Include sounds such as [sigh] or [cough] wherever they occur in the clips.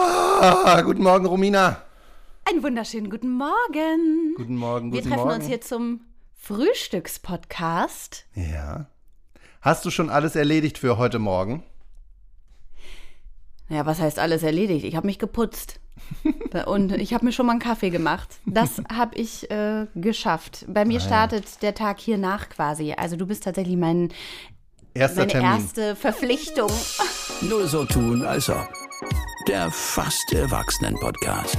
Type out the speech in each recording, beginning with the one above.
Ah, guten Morgen, Romina. Einen wunderschönen guten Morgen. Guten Morgen, Wir guten treffen Morgen. uns hier zum Frühstückspodcast. Ja. Hast du schon alles erledigt für heute Morgen? Ja, was heißt alles erledigt? Ich habe mich geputzt. [laughs] Und ich habe mir schon mal einen Kaffee gemacht. Das [laughs] habe ich äh, geschafft. Bei mir Ah, ja. startet der Tag hier nach quasi. Also du bist tatsächlich mein, Erster meine Termin. erste Verpflichtung. [laughs] Nur so tun, als ob. Der fast Erwachsenen-Podcast.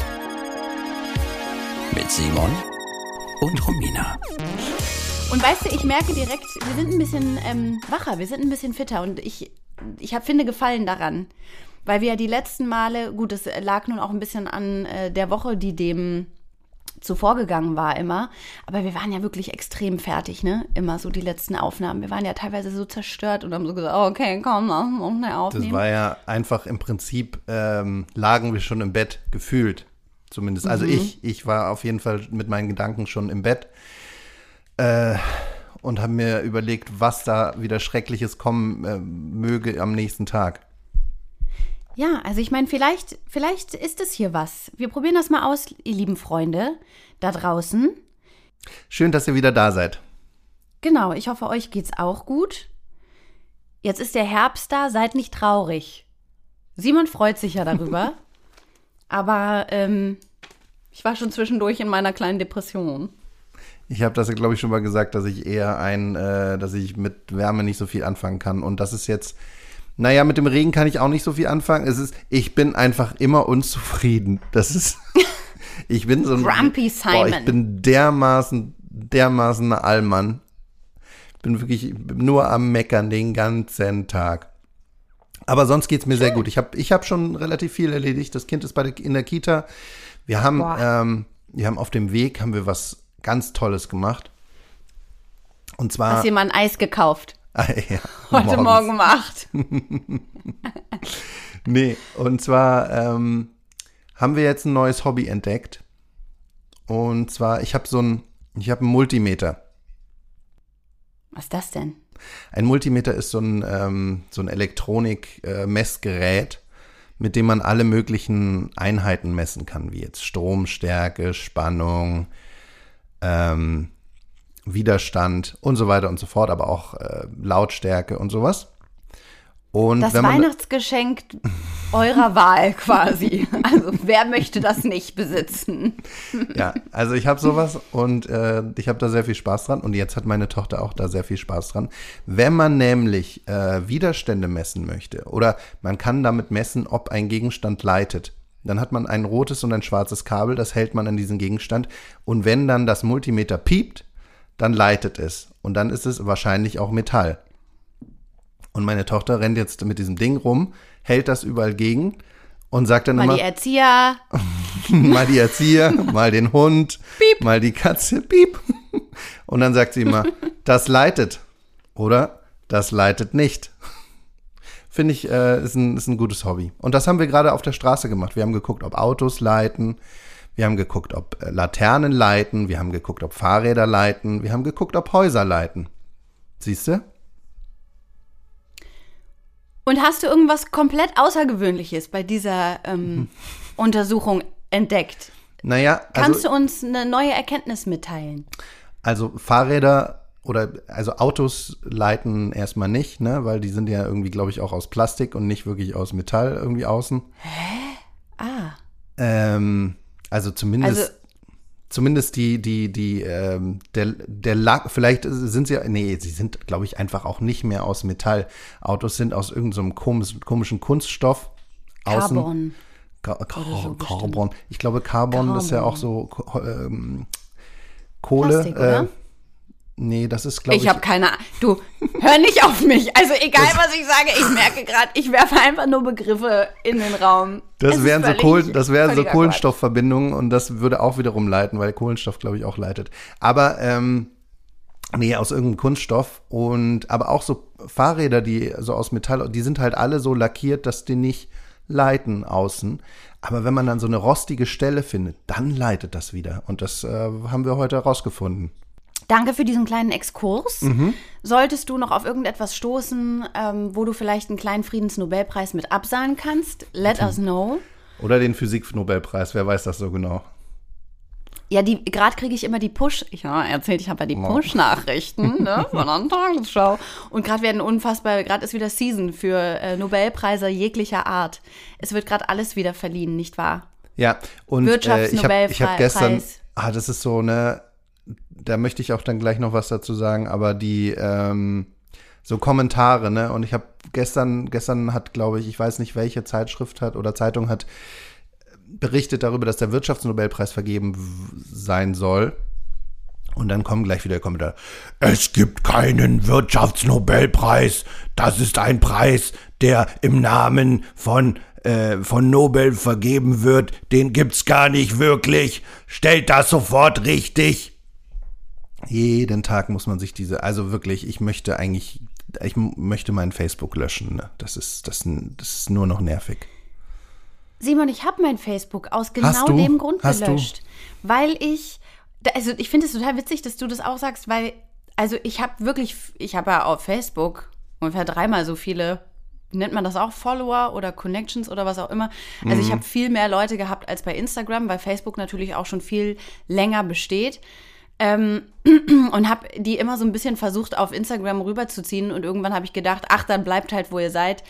Mit Simon und Romina. Und weißt du, ich merke direkt, wir sind ein bisschen ähm, wacher, wir sind ein bisschen fitter. Und ich, ich hab, finde Gefallen daran. Weil wir ja die letzten Male, gut, es lag nun auch ein bisschen an äh, der Woche, die dem zuvor gegangen war immer. Aber wir waren ja wirklich extrem fertig, ne? Immer so die letzten Aufnahmen. Wir waren ja teilweise so zerstört und haben so gesagt, okay, komm, uns noch schnell Das aufnehmen. war ja einfach im Prinzip, ähm, lagen wir schon im Bett, gefühlt. Zumindest. Also Mhm. ich, ich war auf jeden Fall mit meinen Gedanken schon im Bett. Äh, und habe mir überlegt, was da wieder Schreckliches kommen äh, möge am nächsten Tag. Ja, also ich meine, vielleicht, vielleicht ist es hier was. Wir probieren das mal aus, ihr lieben Freunde da draußen. Schön, dass ihr wieder da seid. Genau, ich hoffe, euch geht's auch gut. Jetzt ist der Herbst da, seid nicht traurig. Simon freut sich ja darüber. [laughs] aber ähm, ich war schon zwischendurch in meiner kleinen Depression. Ich habe das, glaube ich, schon mal gesagt, dass ich eher ein, äh, dass ich mit Wärme nicht so viel anfangen kann. Und das ist jetzt, naja, mit dem Regen kann ich auch nicht so viel anfangen. Es ist, ich bin einfach immer unzufrieden. Das ist, [laughs] ich bin so ein Grumpy Boah, ich Simon. bin dermaßen, dermaßen ein Allmann. Ich bin wirklich nur am Meckern den ganzen Tag. Aber sonst geht's mir sehr gut. Ich habe ich hab schon relativ viel erledigt. Das Kind ist bei der, in der Kita. Wir haben, Boah. ähm, wir haben auf dem Weg haben wir was ganz Tolles gemacht. Und zwar Hast ein Eis gekauft? Ah, ja, [laughs] Heute morgens. Morgen um acht. [laughs] Nee, und zwar ähm, haben wir jetzt ein neues Hobby entdeckt. Und zwar, ich habe so ein, ich habe einen Multimeter. Was ist das denn? Ein Multimeter ist so ein, ähm, so ein Elektronik-Messgerät, mit dem man alle möglichen Einheiten messen kann, wie jetzt Stromstärke, Spannung, ähm, Widerstand und so weiter und so fort, aber auch äh, Lautstärke und sowas. Und Das Weihnachtsgeschenk eurer Wahl quasi. [laughs] Also wer möchte das nicht besitzen? Ja, also ich habe sowas und äh, ich habe da sehr viel Spaß dran und jetzt hat meine Tochter auch da sehr viel Spaß dran. Wenn man nämlich äh, Widerstände messen möchte oder man kann damit messen, ob ein Gegenstand leitet, dann hat man ein rotes und ein schwarzes Kabel, das hält man an diesen Gegenstand und wenn dann das Multimeter piept, dann leitet es und dann ist es wahrscheinlich auch Metall. Und meine Tochter rennt jetzt mit diesem Ding rum, hält das überall gegen und sagt dann Mal immer, die Erzieher. [laughs] mal die Erzieher, mal den Hund, mal die Katze, piep. Und dann sagt sie immer, das leitet. Oder das leitet nicht. Finde ich, äh, ist, ein, ist ein gutes Hobby. Und das haben wir gerade auf der Straße gemacht. Wir haben geguckt, ob Autos leiten. Wir haben geguckt, ob äh, Laternen leiten. Wir haben geguckt, ob Fahrräder leiten. Wir haben geguckt, ob Häuser leiten. Siehst du? Und hast du irgendwas komplett Außergewöhnliches bei dieser ähm, [laughs] Untersuchung entdeckt? Naja, Kannst also, du uns eine neue Erkenntnis mitteilen? also Fahrräder oder also Autos leiten erstmal nicht, ne, weil die sind ja irgendwie, glaube ich, auch aus Plastik und nicht wirklich aus Metall irgendwie außen. Ah, Ähm, also zumindest, Also- zumindest die, die, die, ähm, der, der Lack, vielleicht sind sie, nee, sie sind, glaube ich, einfach auch nicht mehr aus Metall. Autos sind aus irgendeinem komischen, komischen Kunststoff. Außen. Carbon. Ka Ka so bestimmt. Carbon. Ich glaube, Carbon, ist ja Carbon. auch so ähm, Kohle. Plastik? Äh, nee, das ist, glaube ich. Ich habe keine Ahnung. Du, hör nicht auf mich. Also egal, was ich sage, ich merke gerade, ich werfe einfach nur Begriffe in den Raum. Das wären, so, völlig- Kohlen, das wären so Kohlenstoffverbindungen und das würde auch wiederum leiten, weil Kohlenstoff, glaube ich, auch leitet. Aber, ähm, nee, aus irgendeinem Kunststoff und, aber auch so Fahrräder, die so aus Metall, die sind halt alle so lackiert, dass die nicht leiten außen. Aber wenn man dann so eine rostige Stelle findet, dann leitet das wieder. Und das äh, haben wir heute herausgefunden. Danke für diesen kleinen Exkurs. Mhm. Solltest du noch auf irgendetwas stoßen, ähm, wo du vielleicht einen kleinen Friedensnobelpreis mit absahnen kannst, let us know. Oder den Physik-Nobelpreis, wer weiß das so genau. Ja, die gerade kriege ich immer die Push, ich ja, erzählt, ich habe ja die. Push-Nachrichten [laughs] ne, von der Tagesschau. Und gerade werden unfassbar, gerade ist wieder Season für äh, Nobelpreise jeglicher Art. Es wird gerade alles wieder verliehen, nicht wahr? Ja, und äh, ich habe Wirtschaftsnobelpreis. hab gestern, ah, das ist so ne, da möchte ich auch dann gleich noch was dazu sagen, aber die ähm, so Kommentare, ne, und ich habe gestern, gestern hat, glaube ich, ich weiß nicht, welche Zeitschrift hat oder Zeitung hat berichtet darüber, dass der Wirtschaftsnobelpreis vergeben sein soll. Und dann kommen gleich wieder Kommentare. Es gibt keinen Wirtschaftsnobelpreis. Das ist ein Preis, der im Namen von, äh, von Nobel vergeben wird. Den gibt's gar nicht wirklich. Stellt das sofort richtig. Jeden Tag muss man sich diese, also wirklich, ich möchte eigentlich, ich möchte mein Facebook löschen. Ne? Das ist, das, das ist nur noch nervig. Simon, ich habe mein Facebook aus genau du? dem Grund Hast du? gelöscht. Weil ich, also ich finde es total witzig, dass du das auch sagst, weil, also ich habe wirklich, ich habe ja auf Facebook ungefähr dreimal so viele, nennt man das auch Follower oder Connections oder was auch immer. Also Mhm. ich habe viel mehr Leute gehabt als bei Instagram, weil Facebook natürlich auch schon viel länger besteht. Ähm, [clears throat] und habe die immer so ein bisschen versucht, auf Instagram rüberzuziehen. Und irgendwann habe ich gedacht, ach, dann bleibt halt, wo ihr seid.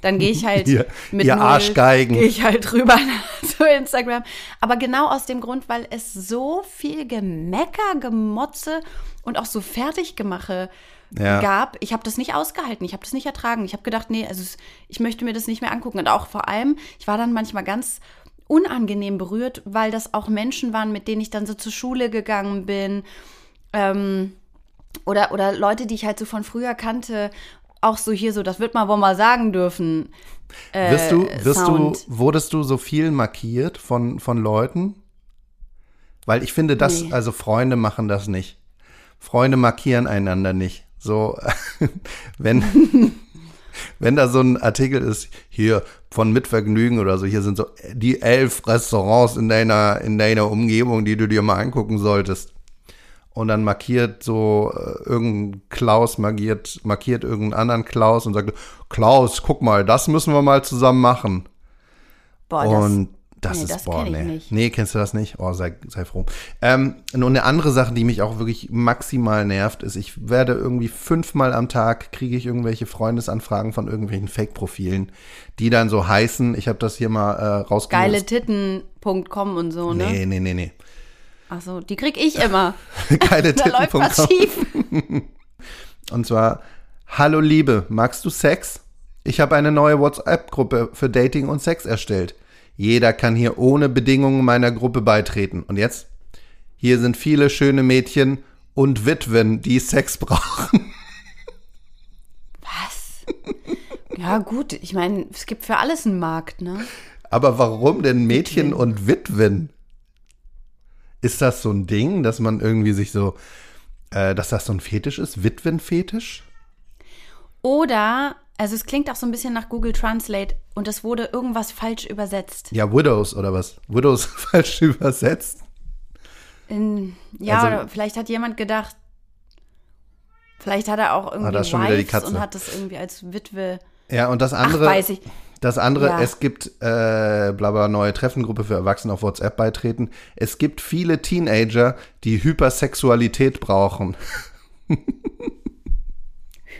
Dann gehe ich halt [laughs] Ihr- mit ihr Arschgeigen. Gehe ich halt rüber [laughs] zu Instagram. Aber genau aus dem Grund, weil es so viel Gemecker, Gemotze und auch so Fertiggemache Ja. gab. Ich habe das nicht ausgehalten, ich habe das nicht ertragen. Ich habe gedacht, nee, also ich möchte mir das nicht mehr angucken. Und auch vor allem, ich war dann manchmal ganz unangenehm berührt, weil das auch Menschen waren, mit denen ich dann so zur Schule gegangen bin. Ähm, oder, oder Leute, die ich halt so von früher kannte, auch so hier so, das wird man wohl mal sagen dürfen. Äh, Wirst du, wirst Sound. du, wurdest du so viel markiert von, von Leuten? Weil ich finde, das, Nee. also Freunde machen das nicht. Freunde markieren einander nicht. So, [laughs] wenn, wenn da so ein Artikel ist, hier von Mitvergnügen oder so, hier sind so die elf Restaurants in deiner, in deiner Umgebung, die du dir mal angucken solltest. Und dann markiert so äh, irgendein Klaus markiert, markiert irgendeinen anderen Klaus und sagt, Klaus, guck mal, das müssen wir mal zusammen machen. Boah, und das nee, ist, das boah, nee. nicht. Nee, kennst du das nicht? Oh, sei, sei froh. Ähm, und eine andere Sache, die mich auch wirklich maximal nervt, ist, ich werde irgendwie fünfmal am Tag kriege ich irgendwelche Freundesanfragen von irgendwelchen Fake-Profilen, die dann so heißen, ich habe das hier mal äh, rausgesucht. Geiletitten.com und so, ne? Nee, nee, nee, nee. Ach so, die krieg ich immer. [laughs] Geile [laughs] Da läuft was Titten.com. schief. [laughs] Und zwar, hallo Liebe, magst du Sex? Ich habe eine neue WhatsApp-Gruppe für Dating und Sex erstellt. Jeder kann hier ohne Bedingungen meiner Gruppe beitreten. Und jetzt? Hier sind viele schöne Mädchen und Witwen, die Sex [laughs] brauchen. Was? Ja, gut, ich meine, es gibt für alles einen Markt, ne? Aber warum denn Mädchen und Witwen? Ist das so ein Ding, dass man irgendwie sich so, äh, dass das so ein Fetisch ist? Witwenfetisch? Oder, also es klingt auch so ein bisschen nach Google Translate und es wurde irgendwas falsch übersetzt. Ja, Widows oder was? Widows [laughs] falsch übersetzt? In, ja, Also- oder vielleicht hat jemand gedacht, vielleicht hat er auch irgendwie Ah, da ist schon wieder die Katze. und hat das irgendwie als Witwe. Ja, und das Ach, andere. weiß ich. Das andere, Ja. es gibt äh, bla bla neue Treffengruppe für Erwachsene auf WhatsApp beitreten. Es gibt viele Teenager, die Hypersexualität brauchen. [laughs]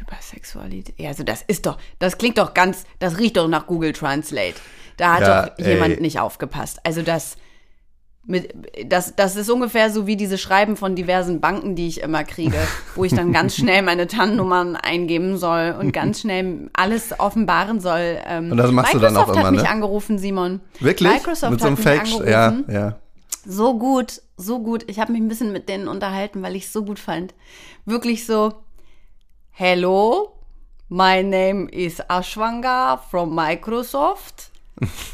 Hypersexualität. Ja, also das ist doch, das klingt doch ganz, das riecht doch nach Google Translate. Da hat Ja, doch jemand ey. nicht aufgepasst. Also das, mit, das, das ist ungefähr so wie diese Schreiben von diversen Banken, die ich immer kriege, wo ich dann ganz [laughs] schnell meine TAN-Nummern eingeben soll und ganz [laughs] schnell alles offenbaren soll. Ähm, Und das machst du dann auch Microsoft immer, hat mich ne? angerufen, Simon. Wirklich? Microsoft Mit so einem hat mich Fake. Ja, angerufen. ja. So gut, so gut. Ich habe mich ein bisschen mit denen unterhalten, weil ich es so gut fand. Wirklich so, Hello, my name is Ashwanga from Microsoft.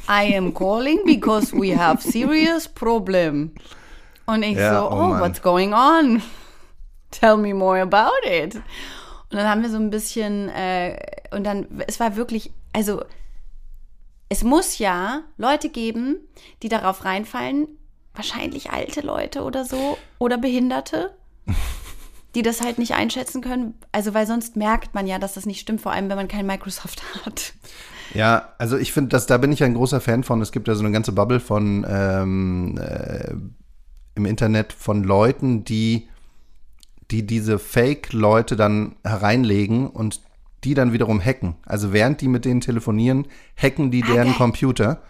I am calling because we have serious problem. Und ich Ja, so, oh oh, what's going on? Tell me more about it. Und dann haben wir so ein bisschen, äh, und dann, es war wirklich, also es muss ja Leute geben, die darauf reinfallen, wahrscheinlich alte Leute oder so oder Behinderte, die das halt nicht einschätzen können. Also, weil sonst merkt man ja, dass das nicht stimmt, vor allem wenn man kein Microsoft [laughs] hat. Ja, also ich finde, da bin ich ein großer Fan von. Es gibt ja so eine ganze Bubble von ähm, äh, im Internet von Leuten, die, die diese Fake-Leute dann hereinlegen und die dann wiederum hacken. Also während die mit denen telefonieren, hacken die deren geil. Computer.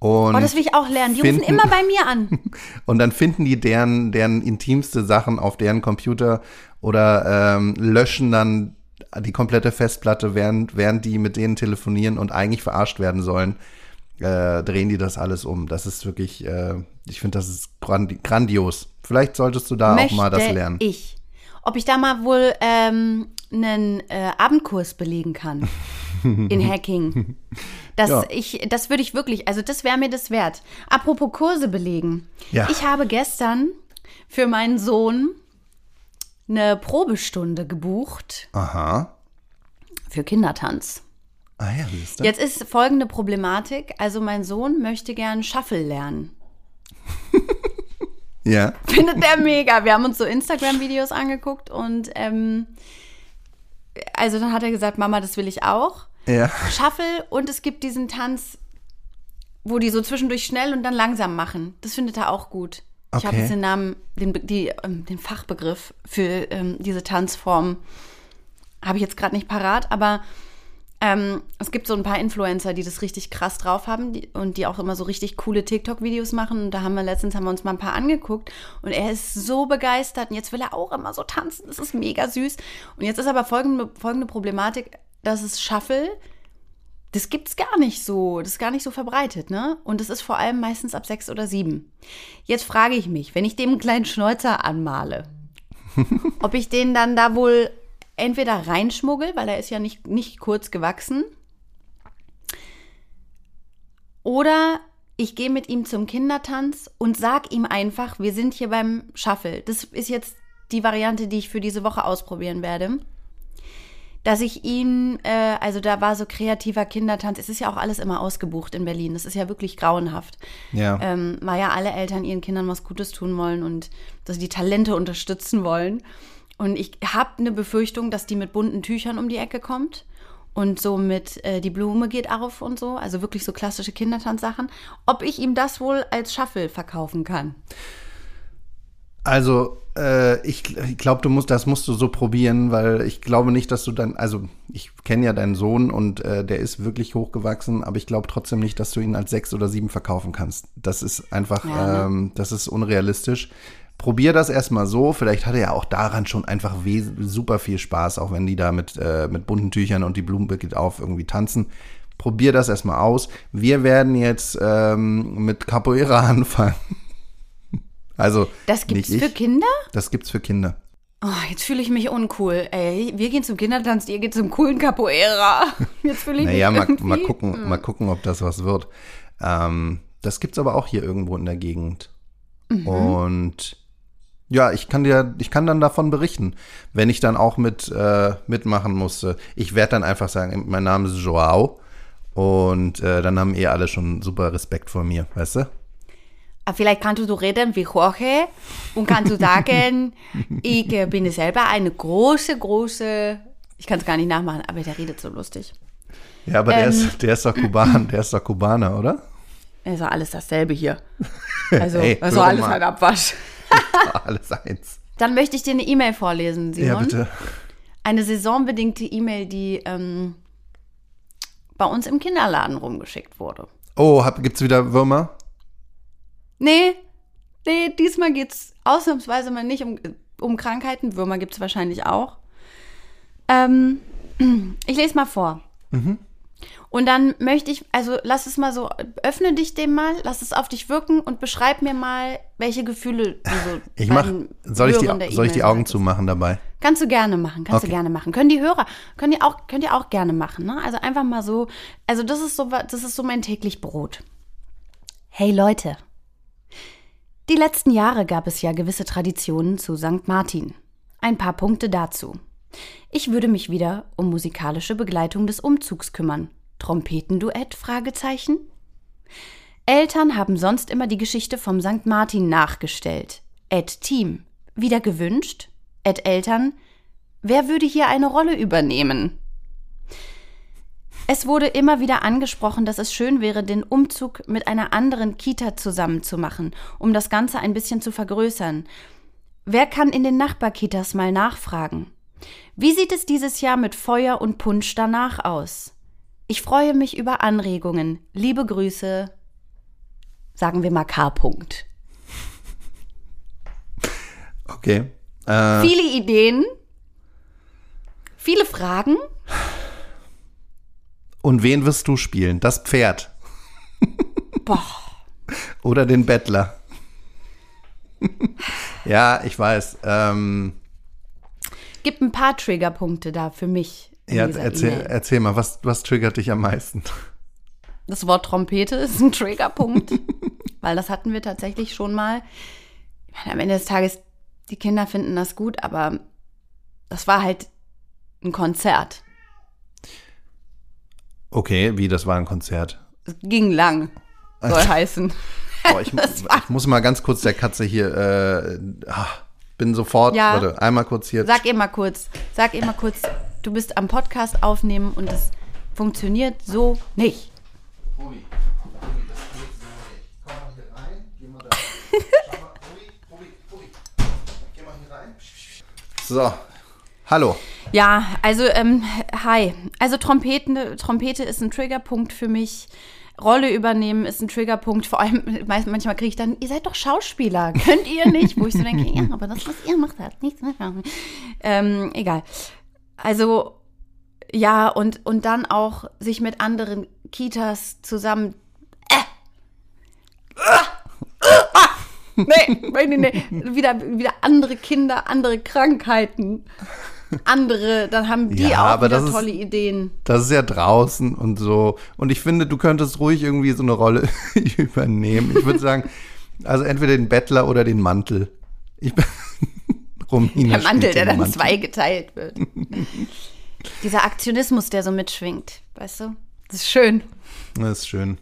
Und Oh, das will ich auch lernen. Die rufen finden- immer bei mir an. [laughs] Und dann finden die deren, deren intimste Sachen auf deren Computer oder ähm, löschen dann die komplette Festplatte, während, während die mit denen telefonieren und eigentlich verarscht werden sollen, äh, drehen die das alles um. Das ist wirklich, äh, ich finde, das ist grandi grandios. Vielleicht solltest du da auch mal das Möchte lernen. Ich. Ob ich da mal wohl ähm, einen äh, Abendkurs belegen kann [laughs] in Hacking. Das, Ja. ich, das würde ich wirklich, also das wäre mir das wert. Apropos Kurse belegen. Ja. Ich habe gestern für meinen Sohn eine Probestunde gebucht Aha. für Kindertanz. Ah ja, du? Jetzt ist folgende Problematik. Also mein Sohn möchte gern Shuffle lernen. [laughs] Ja. [laughs] findet der mega. Wir haben uns so Instagram-Videos angeguckt und ähm, also dann hat er gesagt, Mama, das will ich auch. Ja. Shuffle und es gibt diesen Tanz, wo die so zwischendurch schnell und dann langsam machen. Das findet er auch gut. Ich habe Okay. jetzt den Namen, den, die, ähm, den Fachbegriff für ähm, diese Tanzform habe ich jetzt gerade nicht parat, aber ähm, es gibt so ein paar Influencer, die das richtig krass drauf haben die, und die auch immer so richtig coole TikTok-Videos machen. Und da haben wir letztens haben wir uns mal ein paar angeguckt und er ist so begeistert und jetzt will er auch immer so tanzen. Das ist mega süß. Und jetzt ist aber folgende, folgende Problematik, dass es Shuffle, das gibt's gar nicht so, das ist gar nicht so verbreitet, ne? Und es ist vor allem meistens ab sechs oder sieben. Jetzt frage ich mich, wenn ich dem einen kleinen Schnäuzer anmale, [laughs] ob ich den dann da wohl entweder reinschmuggel, weil er ist ja nicht, nicht kurz gewachsen, oder ich gehe mit ihm zum Kindertanz und sag ihm einfach, wir sind hier beim Shuffle. Das ist jetzt die Variante, die ich für diese Woche ausprobieren werde. Dass ich ihn, äh, also da war so kreativer Kindertanz, es ist ja auch alles immer ausgebucht in Berlin, das ist ja wirklich grauenhaft Ja. ähm, weil ja alle Eltern ihren Kindern was Gutes tun wollen und dass sie die Talente unterstützen wollen. Und ich habe eine Befürchtung, dass die mit bunten Tüchern um die Ecke kommt und so mit äh, die Blume geht auf und so, also wirklich so klassische Kindertanzsachen. Ob ich ihm das wohl als Shuffle verkaufen kann? Also, äh, ich, ich glaube, du musst, das musst du so probieren, weil ich glaube nicht, dass du dann, also ich kenne ja deinen Sohn und äh, der ist wirklich hochgewachsen, aber ich glaube trotzdem nicht, dass du ihn als sechs oder sieben verkaufen kannst. Das ist einfach, Ja, ne? ähm, das ist unrealistisch. Probier das erstmal so. Vielleicht hat er ja auch daran schon einfach super viel Spaß, auch wenn die da mit, äh, mit bunten Tüchern und die Blume geht auf irgendwie tanzen. Probier das erstmal aus. Wir werden jetzt ähm, mit Capoeira [laughs] anfangen. Also Das gibt's nicht für ich. Kinder? Das gibt's für Kinder. Oh, jetzt fühle ich mich uncool. Ey, wir gehen zum Kindertanz, ihr geht zum coolen Capoeira. [laughs] Jetzt fühle ich Naja, mich mal, irgendwie. mal gucken, mal gucken, ob das was wird. Ähm, das gibt's aber auch hier irgendwo in der Gegend. Mhm. Und ja, ich kann dir, ich kann dann davon berichten, wenn ich dann auch mit äh, mitmachen musste. Ich werde dann einfach sagen, mein Name ist Joao und äh, dann haben eh alle schon super Respekt vor mir, weißt du? Ah, Vielleicht kannst du reden wie Jorge und kannst du sagen, [laughs] ich äh, bin selber eine große, große, ich kann es gar nicht nachmachen, aber der redet so lustig. Ja, aber der, Ähm. ist, der ist doch Kuban, der ist doch Kubaner, oder? Also alles dasselbe hier. [laughs] Also, Ey, also alles mal. ein Abwasch. [laughs] Alles eins. Dann möchte ich dir eine E-Mail vorlesen, Simon. Ja, bitte. Eine saisonbedingte E-Mail, die ähm, bei uns im Kinderladen rumgeschickt wurde. Oh, hab, gibt's wieder Würmer? Nee, nee, diesmal geht's ausnahmsweise mal nicht um, um Krankheiten. Würmer gibt's wahrscheinlich auch. Ähm, [clears throat] ich lese mal vor. Und dann möchte ich, also lass es mal so, öffne dich dem mal, lass es auf dich wirken und beschreib mir mal, welche Gefühle du so Ich mach, soll ich die, soll ich die Augen zumachen dabei? Kannst du gerne machen, kannst Okay. du gerne machen. Können die Hörer, können die auch, könnt ihr auch gerne machen, ne? Also einfach mal so, also das ist so, das ist so mein täglich Brot. Hey Leute. Die letzten Jahre gab es ja gewisse Traditionen zu St. Martin. Ein paar Punkte dazu. Ich würde mich wieder um musikalische Begleitung des Umzugs kümmern. Trompetenduett? Fragezeichen. Eltern haben sonst immer die Geschichte vom St. Martin nachgestellt. Ed Team. Wieder gewünscht? Ed Eltern. Wer würde hier eine Rolle übernehmen? Es wurde immer wieder angesprochen, dass es schön wäre, den Umzug mit einer anderen Kita zusammen zu machen, um das Ganze ein bisschen zu vergrößern. Wer kann in den Nachbarkitas mal nachfragen? Wie sieht es dieses Jahr mit Feuer und Punsch danach aus? Ich freue mich über Anregungen. Liebe Grüße. Sagen wir mal K. -Punkt. Okay. Äh, Viele Ideen, viele Fragen. Und wen wirst du spielen? Das Pferd Boah. oder den Bettler? ja, ich weiß. Ähm, Gibt ein paar Triggerpunkte da für mich. ja, erzähl, E-Mail. erzähl mal, was, was triggert dich am meisten? Das Wort Trompete ist ein Triggerpunkt, [laughs] weil das hatten wir tatsächlich schon mal. Meine, am Ende des Tages, die Kinder finden das gut, aber das war halt ein Konzert. Okay, wie, das war ein Konzert. Es ging lang, soll [laughs] heißen. Oh, ich, [laughs] ich muss mal ganz kurz der Katze hier, äh, ah, bin sofort, Ja. warte, einmal kurz hier. Sag ihr mal kurz, sag ihr mal kurz, du bist am Podcast aufnehmen und es funktioniert so nicht. [laughs] So, hallo. Ja, also, ähm, hi. Also Trompeten, Trompete ist ein Triggerpunkt für mich. Rolle übernehmen ist ein Triggerpunkt. Vor allem, [laughs] meist- manchmal kriege ich dann, ihr seid doch Schauspieler, [laughs] könnt ihr nicht? Wo ich so denke, ja, aber das, was ihr macht, hat nichts mit machen. Ähm, egal. Also, ja, und, und dann auch sich mit anderen Kitas zusammen. Äh. Ah. Nee, nee, nee, nee. Wieder, wieder andere Kinder, andere Krankheiten, andere, dann haben die Ja, auch wieder das ist- tolle Ideen. Das ist ja draußen und so. Und ich finde, du könntest ruhig irgendwie so eine Rolle [laughs] übernehmen. Ich würde sagen, also entweder den Bettler oder den Mantel. Ich bin [laughs] Romina Der Mantel, der dann Mantel. zweigeteilt wird. [laughs] Dieser Aktionismus, der so mitschwingt, weißt du? Das ist schön. Das ist schön.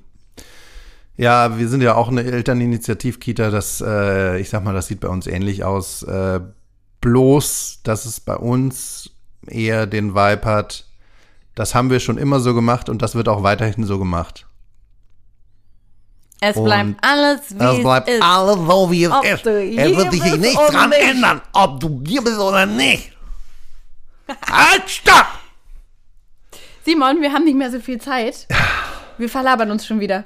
Ja, wir sind ja auch eine Elterninitiativ-Kita, das, äh, ich sag mal, das sieht bei uns ähnlich aus. Äh, bloß, dass es bei uns eher den Vibe hat, das haben wir schon immer so gemacht und das wird auch weiterhin so gemacht. Es Und bleibt alles wie Es es, bleibt ist. alles so, wie es Ob ist. Es wird sich nichts bist dran nicht. ändern, ob du hier bist oder nicht. [laughs] halt, stopp! Simon, wir haben nicht mehr so viel Zeit. Wir verlabern uns schon wieder.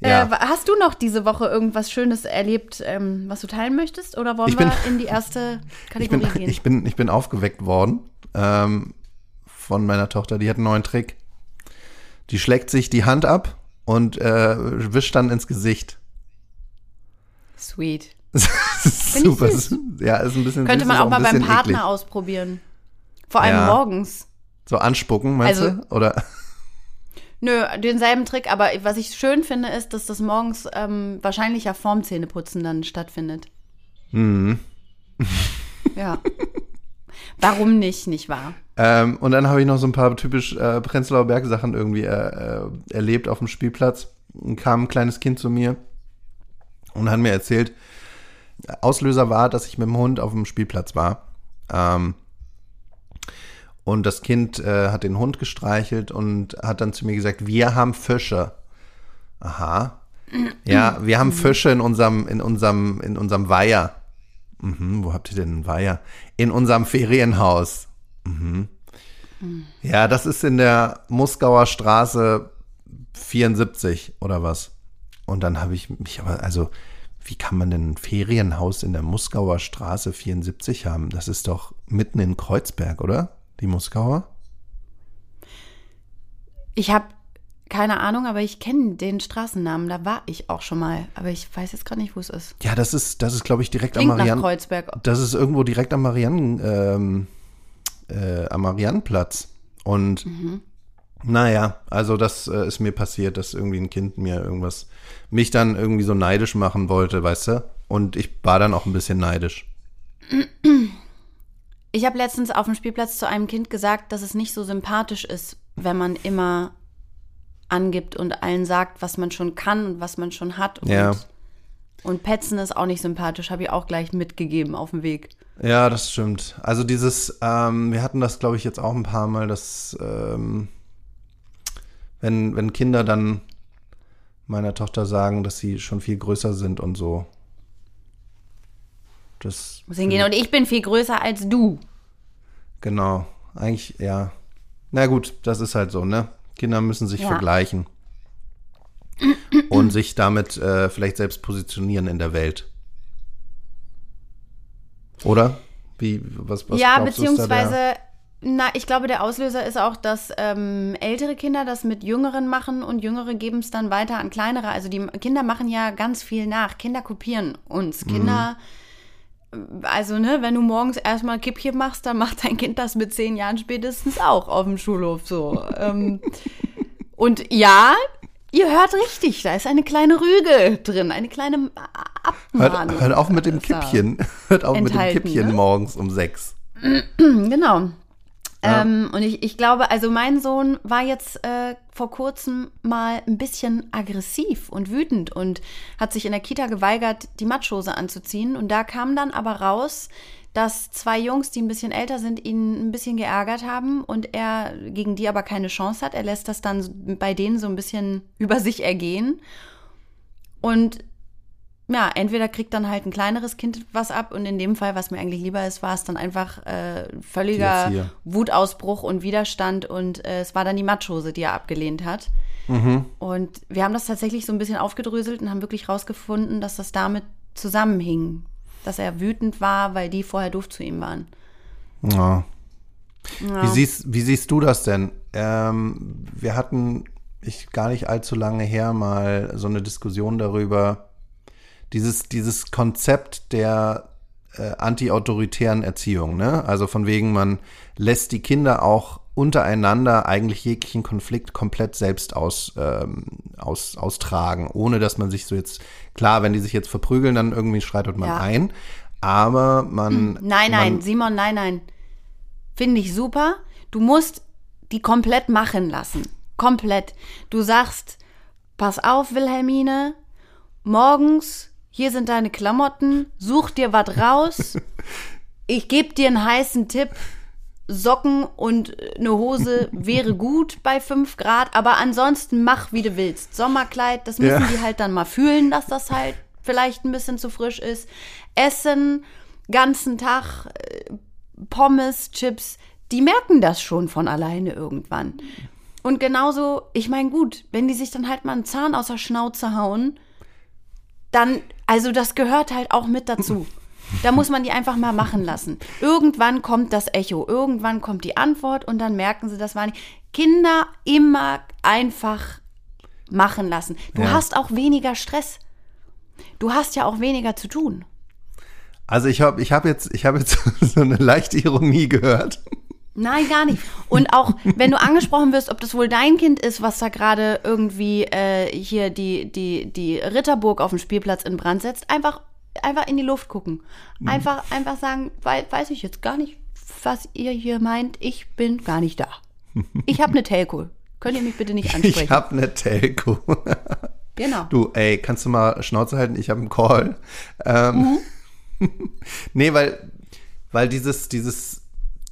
Ja. Äh, hast du noch diese Woche irgendwas Schönes erlebt, ähm, was du teilen möchtest? Oder wollen Ich wir bin- in die erste [laughs] Ich Kategorie bin, gehen? ich, bin, ich bin aufgeweckt worden ähm, von meiner Tochter. Die hat einen neuen Trick. Die schlägt sich die Hand ab und äh, wischt dann ins Gesicht. Sweet. [laughs] Ich super. Ja, ist ein bisschen Könnte man auch mal beim Partner eklig. ausprobieren. Vor allem Ja. morgens. So anspucken, meinst Also- du? Oder? Nö, denselben Trick, aber was ich schön finde, ist, dass das morgens ähm, wahrscheinlich ja vorm Zähneputzen dann stattfindet. Mhm. Ja. Warum nicht, nicht wahr? Ähm, und dann habe ich noch so ein paar typisch äh, Prenzlauer Berg-Sachen irgendwie äh, äh, erlebt auf dem Spielplatz. Und kam ein kleines Kind zu mir und hat mir erzählt, Auslöser war, dass ich mit dem Hund auf dem Spielplatz war. Ähm, und das Kind äh, hat den Hund gestreichelt und hat dann zu mir gesagt, wir haben Fische. Aha. Ja, wir haben Fische in unserem, in unserem, in unserem Weiher. Mhm, wo habt ihr denn einen Weiher? In unserem Ferienhaus. Ja, das ist in der Muskauer Straße 74 oder was. Und dann habe ich mich aber, also, wie kann man denn ein Ferienhaus in der Muskauer Straße 74 haben? Das ist doch mitten in Kreuzberg, oder? Die Muskauer? Ich habe keine Ahnung, aber ich kenne den Straßennamen. Da war ich auch schon mal. Aber ich weiß jetzt gerade nicht, wo es ist. Ja, das ist, das ist, glaube ich, direkt Klingt am Marianne. Kreuzberg. Das ist irgendwo direkt am Marianen, ähm, äh, am Mariannenplatz. Und naja, also das äh, ist mir passiert, dass irgendwie ein Kind mir irgendwas, mich dann irgendwie so neidisch machen wollte, weißt du? Und ich war dann auch ein bisschen neidisch. [clears throat] Ich habe letztens auf dem Spielplatz zu einem Kind gesagt, dass es nicht so sympathisch ist, wenn man immer angibt und allen sagt, was man schon kann und was man schon hat. Und, Ja. und Petzen ist auch nicht sympathisch, habe ich auch gleich mitgegeben auf dem Weg. Ja, das stimmt. Also dieses, ähm, wir hatten das, glaube ich, jetzt auch ein paar Mal, dass, ähm, wenn, wenn Kinder dann meiner Tochter sagen, dass sie schon viel größer sind und so. Das Muss hingehen. Und ich bin viel größer als du. Genau. Eigentlich, ja. Na gut, das ist halt so, ne? Kinder müssen sich Ja. vergleichen. [clears throat] und sich damit äh, vielleicht selbst positionieren in der Welt. Oder? Wie, was, was ja, beziehungsweise, na, ich glaube, der Auslöser ist auch, dass ähm, ältere Kinder das mit Jüngeren machen und Jüngere geben es dann weiter an kleinere. Also die Kinder machen ja ganz viel nach. Kinder kopieren uns. Kinder, also ne, wenn du morgens erstmal Kippchen machst, dann macht dein Kind das mit zehn Jahren spätestens auch auf dem Schulhof so. ähm, und ja, ihr hört richtig, da ist eine kleine Rüge drin, eine kleine Abmahnung. Hört, hört auf mit dem. Kippchen. [laughs] Hört auf mit dem Kippchen ne? morgens um sechs. [clears throat] Genau. Ähm, und ich, ich glaube, also mein Sohn war jetzt äh, vor kurzem mal ein bisschen aggressiv und wütend und hat sich in der Kita geweigert, die Matschhose anzuziehen. Und da kam dann aber raus, dass zwei Jungs, die ein bisschen älter sind, ihn ein bisschen geärgert haben und er gegen die aber keine Chance hat. Er lässt das dann bei denen so ein bisschen [laughs] über sich ergehen. Und ja, entweder kriegt dann halt ein kleineres Kind was ab und in dem Fall, was mir eigentlich lieber ist, war es dann einfach äh, völliger. Wutausbruch und Widerstand und äh, es war dann die Matschhose, die er abgelehnt hat. Mhm. Und wir haben das tatsächlich so ein bisschen aufgedröselt und haben wirklich rausgefunden, dass das damit zusammenhing. Dass er wütend war, weil die vorher doof zu ihm waren. Ja. Ja. Wie, siehst, wie siehst du das denn? Ähm, wir hatten ich gar nicht allzu lange her mal so eine Diskussion darüber, dieses, dieses Konzept der äh, anti-autoritären Erziehung, ne? Also von wegen, man lässt die Kinder auch untereinander eigentlich jeglichen Konflikt komplett selbst aus, ähm, aus, austragen, ohne dass man sich so jetzt, klar, wenn die sich jetzt verprügeln, dann irgendwie schreitet man Ja. ein, aber man. Nein, nein, man, Simon, nein, nein. Finde ich super. Du musst die komplett machen lassen. Komplett. Du sagst, pass auf, Wilhelmine, morgens, hier sind deine Klamotten, such dir was raus. [laughs] Ich gebe dir einen heißen Tipp. Socken und eine Hose [laughs] wäre gut bei 5 Grad, aber ansonsten mach, wie du willst. Sommerkleid, das müssen Ja. die halt dann mal fühlen, dass das halt vielleicht ein bisschen zu frisch ist. Essen, ganzen Tag, äh, Pommes, Chips, die merken das schon von alleine irgendwann. Und genauso, ich meine, gut, wenn die sich dann halt mal einen Zahn aus der Schnauze hauen, dann, also das gehört halt auch mit dazu. Da muss man die einfach mal machen lassen. Irgendwann kommt das Echo, irgendwann kommt die Antwort und dann merken sie, das war nicht. Kinder immer einfach machen lassen. Du Ja. hast auch weniger Stress. Du hast ja auch weniger zu tun. Also ich habe ich hab jetzt, ich hab jetzt [laughs] so eine leichte Ironie gehört. Nein, gar nicht. Und auch wenn du angesprochen wirst, ob das wohl dein Kind ist, was da gerade irgendwie äh, hier die, die, die Ritterburg auf dem Spielplatz in Brand setzt, einfach, einfach in die Luft gucken. Einfach, einfach sagen, wei weiß ich jetzt gar nicht, was ihr hier meint. Ich bin gar nicht da. [laughs] Ich habe eine Telco. Könnt ihr mich bitte nicht ansprechen? Ich habe eine Telco. genau. Du, ey, kannst du mal Schnauze halten? Ich habe einen Call. Ähm, [laughs] nee, weil, weil dieses, dieses,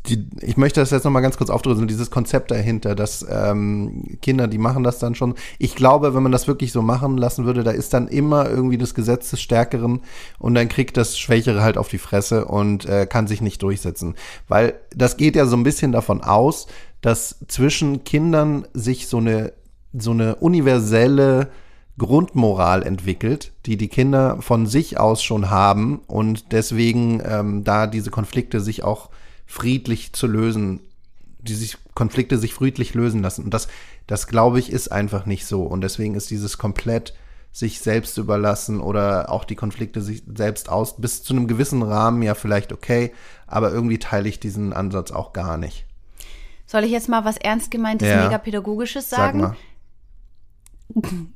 die, ich möchte das jetzt noch mal ganz kurz aufdröseln, dieses Konzept dahinter, dass ähm, Kinder, die machen das dann schon. Ich glaube, wenn man das wirklich so machen lassen würde, da ist dann immer irgendwie das Gesetz des Stärkeren und dann kriegt das Schwächere halt auf die Fresse und äh, kann sich nicht durchsetzen. Weil das geht ja so ein bisschen davon aus, dass zwischen Kindern sich so eine, so eine universelle Grundmoral entwickelt, die die Kinder von sich aus schon haben und deswegen ähm, da diese Konflikte sich auch friedlich zu lösen, die sich Konflikte sich friedlich lösen lassen. Und das, das glaube ich, ist einfach nicht so. Und deswegen ist dieses komplett sich selbst überlassen oder auch die Konflikte sich selbst aus, bis zu einem gewissen Rahmen ja vielleicht okay, aber irgendwie teile ich diesen Ansatz auch gar nicht. Soll ich jetzt mal was ernst gemeintes, Ja. megapädagogisches Sag sagen? mal. [laughs]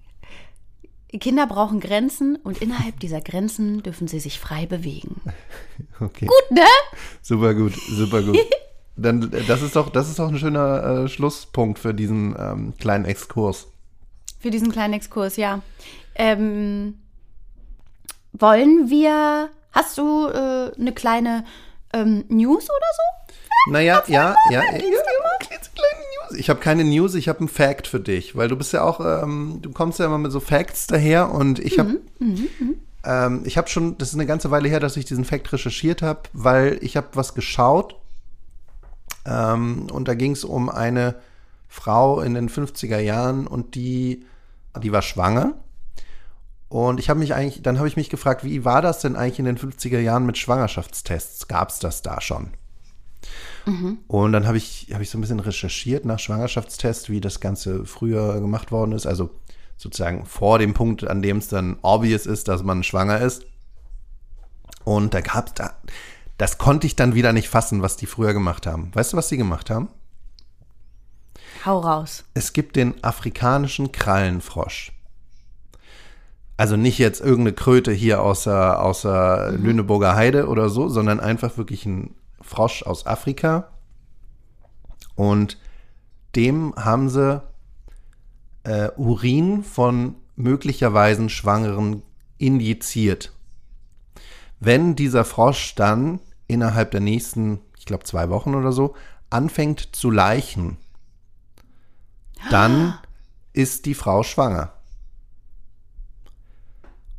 Kinder brauchen Grenzen und innerhalb dieser Grenzen dürfen sie sich frei bewegen. [laughs] Okay. Gut, ne? Super gut, super gut. [laughs] Dann, äh, das ist doch, das ist doch ein schöner äh, Schlusspunkt für diesen ähm, kleinen Exkurs. Für diesen kleinen Exkurs, ja. Ähm, wollen wir, hast du äh, eine kleine ähm, News oder so? Naja, ja, ja, ich habe keine News, ich habe einen Fact für dich, weil du bist ja auch, ähm, du kommst ja immer mit so Facts daher und ich habe, ähm, ich habe schon, das ist eine ganze Weile her, dass ich diesen Fact recherchiert habe, weil ich habe was geschaut ähm, und da ging es um eine Frau in den 50er Jahren und die, die war schwanger. Und ich habe mich eigentlich, dann habe ich mich gefragt, wie war das denn eigentlich in den 50er Jahren mit Schwangerschaftstests? Gab es das da schon? Und dann habe ich, hab ich so ein bisschen recherchiert nach Schwangerschaftstests, wie das Ganze früher gemacht worden ist. Also sozusagen vor dem Punkt, an dem es dann obvious ist, dass man schwanger ist. Und da gab es da, das konnte ich dann wieder nicht fassen, was die früher gemacht haben. Weißt du, was sie gemacht haben? Hau raus. Es gibt den afrikanischen Krallenfrosch. Also nicht jetzt irgendeine Kröte hier außer, außer Lüneburger Heide oder so, sondern einfach wirklich ein Frosch aus Afrika. Und dem haben sie äh, Urin von möglicherweise Schwangeren injiziert. Wenn dieser Frosch dann innerhalb der nächsten, ich glaube zwei Wochen oder so, anfängt zu leichen, dann ist die Frau schwanger.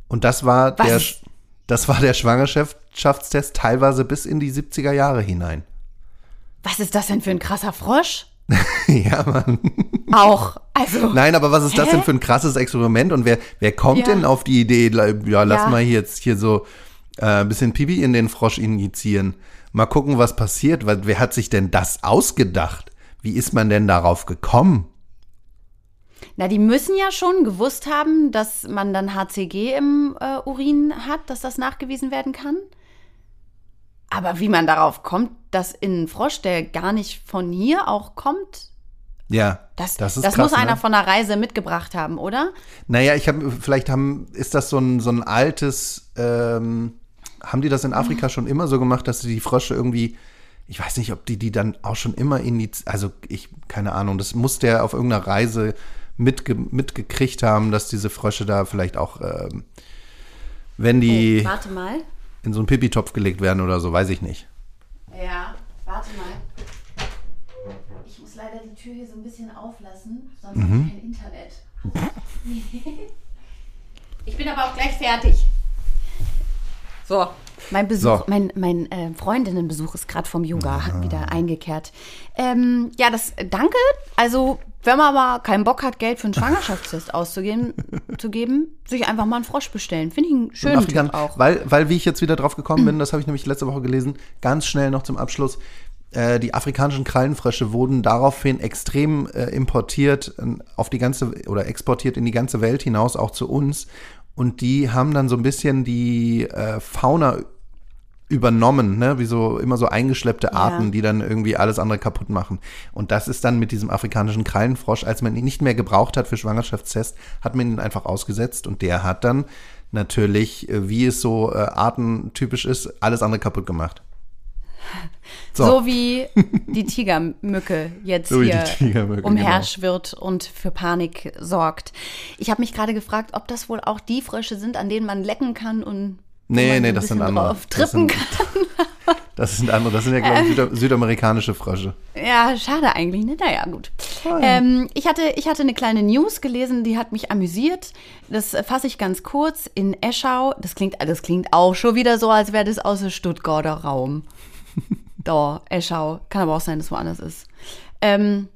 Und das war Was? der, das war der Schwangerschaftstest teilweise bis in die 70er Jahre hinein. Was ist das denn für ein krasser Frosch? [laughs] ja, Mann. Auch. Also. Nein, aber was ist das Hä? denn für ein krasses Experiment? Und wer, wer kommt Ja. denn auf die Idee, ja, lass Ja. mal jetzt hier so äh, ein bisschen Pipi in den Frosch injizieren. Mal gucken, was passiert. Weil, wer hat sich denn das ausgedacht? Wie ist man denn darauf gekommen? Na, die müssen ja schon gewusst haben, dass man dann HCG im äh, Urin hat, dass das nachgewiesen werden kann. Aber wie man darauf kommt, dass in ein Frosch, der gar nicht von hier auch kommt, Ja, das, das das, krass, muss einer ne? von der Reise mitgebracht haben, oder? Naja, ich habe, vielleicht haben, ist das so ein, so ein altes, ähm, haben die das in Afrika schon immer so gemacht, dass sie die Frösche irgendwie, ich weiß nicht, ob die die dann auch schon immer in die, also ich, keine Ahnung, das muss der auf irgendeiner Reise mitge, mitgekriegt haben, dass diese Frösche da vielleicht auch, ähm, wenn die Oh, warte mal. In so einen Pipitopf gelegt werden oder so, weiß ich nicht. Ja, warte mal. Ich muss leider die Tür hier so ein bisschen auflassen, sonst habe ich kein Internet. [laughs] ich bin aber auch gleich fertig. So. Mein Besuch, So. mein, mein äh, Freundinnenbesuch ist gerade vom Yoga hat wieder eingekehrt. Ähm, ja, das äh, danke. Also, wenn man mal keinen Bock hat, Geld für einen Schwangerschaftstest [laughs] auszugeben, zu geben, sich einfach mal einen Frosch bestellen. Finde ich einen schönen Tipp auch. Weil, weil, wie ich jetzt wieder drauf gekommen [clears throat] bin, das habe ich nämlich letzte Woche gelesen, ganz schnell noch zum Abschluss. Äh, die afrikanischen Krallenfrösche wurden daraufhin extrem äh, importiert äh, auf die ganze oder exportiert in die ganze Welt hinaus, auch zu uns. Und die haben dann so ein bisschen die äh, Fauna übernommen, ne? wie so immer so eingeschleppte Arten, die dann irgendwie alles andere kaputt machen. Und das ist dann mit diesem afrikanischen Krallenfrosch, als man ihn nicht mehr gebraucht hat für Schwangerschaftstest, hat man ihn einfach ausgesetzt und der hat dann natürlich, äh, wie es so äh, artentypisch ist, alles andere kaputt gemacht. [laughs] So. So wie die Tigermücke jetzt So hier Tigermücke, umherschwirrt und für Panik sorgt. Ich habe mich gerade gefragt, ob das wohl auch die Frösche sind, an denen man lecken kann und Nee, nee, das sind andere. drauf Das trippen sind- [laughs] kann. Das sind andere, das sind ja, glaube ich, Süda südamerikanische Frösche. Ja, schade eigentlich, ne? Naja, gut. Ähm, ich, hatte, ich hatte eine kleine News gelesen, die hat mich amüsiert. Das äh, fasse ich ganz kurz. In Eschau, das klingt, das klingt auch schon wieder so, als wäre das aus dem Stuttgarter Raum. [laughs] da, Eschau. Kann aber auch sein, dass es woanders ist. Ähm,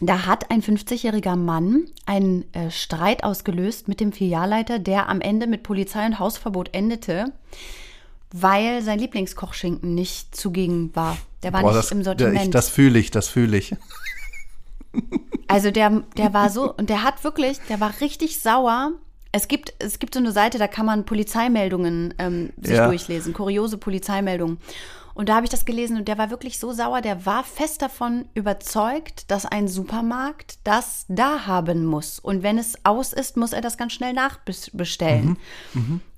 da hat ein 50-jähriger Mann einen äh, Streit ausgelöst mit dem Filialleiter, der am Ende mit Polizei und Hausverbot endete, weil sein Lieblingskochschinken nicht zugegen war. Der war Boah, nicht das, im Sortiment. ich, das fühle ich, das fühle ich. Also der, der war so, und der hat wirklich, der war richtig sauer. Es gibt, es gibt so eine Seite, da kann man Polizeimeldungen ähm, sich Ja. durchlesen, kuriose Polizeimeldungen. Und da habe ich das gelesen und der war wirklich so sauer, der war fest davon überzeugt, dass ein Supermarkt das da haben muss. Und wenn es aus ist, muss er das ganz schnell nachbestellen.